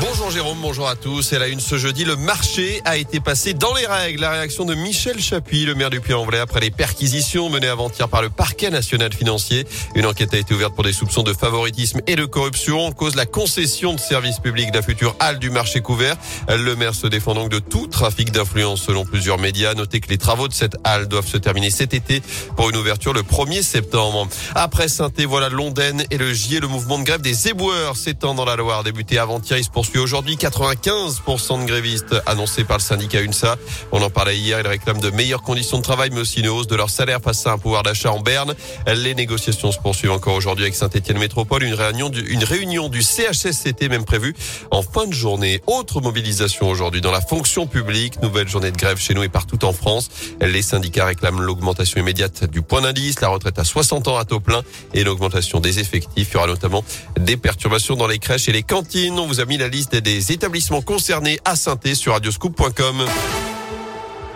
Bonjour Jérôme, bonjour à tous. Et là, une ce jeudi, le marché a été passé dans les règles. La réaction de Michel Chapuis, le maire du Puy-en-Velay, après les perquisitions menées avant-hier par le parquet national financier. Une enquête a été ouverte pour des soupçons de favoritisme et de corruption en cause la concession de services publics de la future halle du marché couvert. Le maire se défend donc de tout trafic d'influence selon plusieurs médias. Notez que les travaux de cette halle doivent se terminer cet été pour une ouverture le 1er septembre. Après saint voilà Londaine et le Gier, le mouvement de grève des éboueurs s'étend dans la Loire. Débuté avant-hier, il se aujourd'hui 95% de grévistes annoncés par le syndicat UNSA. On en parlait hier. Ils réclament de meilleures conditions de travail, mais aussi une hausse de leur salaire face à un pouvoir d'achat en berne. Les négociations se poursuivent encore aujourd'hui avec Saint-Etienne Métropole. Une réunion, du, une réunion du CHSCT même prévue en fin de journée. Autre mobilisation aujourd'hui dans la fonction publique. Nouvelle journée de grève chez nous et partout en France. Les syndicats réclament l'augmentation immédiate du point d'indice, la retraite à 60 ans à taux plein et l'augmentation des effectifs. Il y aura notamment des perturbations dans les crèches et les cantines. On vous a mis la liste des établissements concernés à Sainté sur radioscoop.com.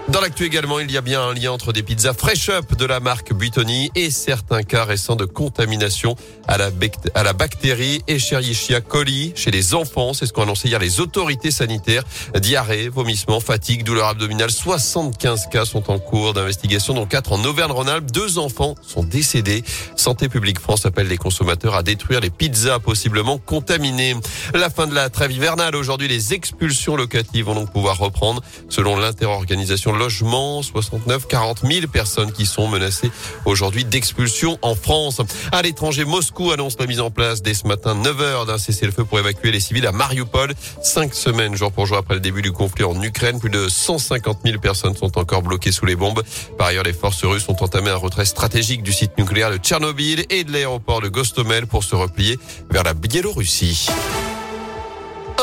Dans l'actu également, il y a bien un lien entre des pizzas Fresh Up de la marque Buitoni et certains cas récents de contamination à la, bactérie Escherichia coli chez les enfants. C'est ce qu'ont annoncé hier les autorités sanitaires. Diarrhée, vomissement, fatigue, douleur abdominale. 75 cas sont en cours d'investigation, dont 4 en Auvergne-Rhône-Alpes. Deux enfants sont décédés. Santé publique France appelle les consommateurs à détruire les pizzas possiblement contaminées. La fin de la trêve hivernale. Aujourd'hui, les expulsions locatives vont donc pouvoir reprendre selon l'interorganisation logement, 69, 40 000 personnes qui sont menacées aujourd'hui d'expulsion en France. À l'étranger, Moscou annonce la mise en place dès ce matin 9 heures d'un cessez-le-feu pour évacuer les civils à Mariupol. Cinq semaines jour pour jour après le début du conflit en Ukraine, plus de 150 000 personnes sont encore bloquées sous les bombes. Par ailleurs, les forces russes ont entamé un retrait stratégique du site nucléaire de Tchernobyl et de l'aéroport de Gostomel pour se replier vers la Biélorussie.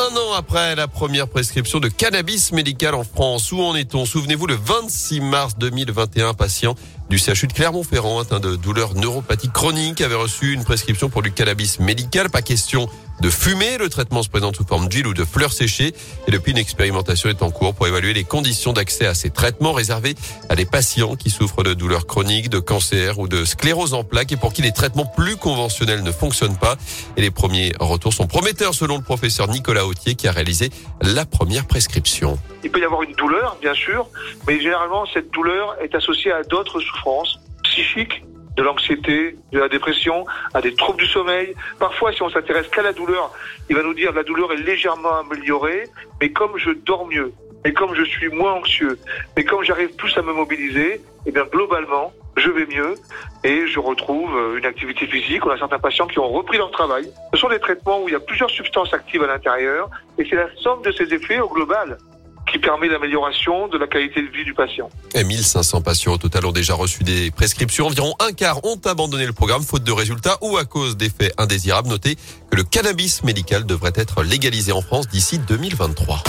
Un an après la première prescription de cannabis médical en France, où en est-on? Souvenez-vous, le 26 mars 2021, patient du CHU de Clermont-Ferrand atteint de douleurs neuropathiques chroniques avait reçu une prescription pour du cannabis médical. Pas question de fumer. Le traitement se présente sous forme d'huile ou de fleurs séchées. Et depuis, une expérimentation est en cours pour évaluer les conditions d'accès à ces traitements réservés à des patients qui souffrent de douleurs chroniques, de cancer ou de sclérose en plaques et pour qui les traitements plus conventionnels ne fonctionnent pas. Et les premiers retours sont prometteurs selon le professeur Nicolas Autier qui a réalisé la première prescription. Il peut y avoir une douleur, bien sûr, mais généralement, cette douleur est associée à d'autres souffrances psychiques de l'anxiété, de la dépression, à des troubles du sommeil. Parfois, si on s'intéresse qu'à la douleur, il va nous dire la douleur est légèrement améliorée, mais comme je dors mieux, et comme je suis moins anxieux, mais comme j'arrive plus à me mobiliser, eh bien globalement, je vais mieux et je retrouve une activité physique. On a certains patients qui ont repris leur travail. Ce sont des traitements où il y a plusieurs substances actives à l'intérieur et c'est la somme de ces effets au global qui permet l'amélioration de la qualité de vie du patient. Et 1500 patients au total ont déjà reçu des prescriptions. Environ un quart ont abandonné le programme faute de résultats ou à cause d'effets indésirables. Notez que le cannabis médical devrait être légalisé en France d'ici 2023.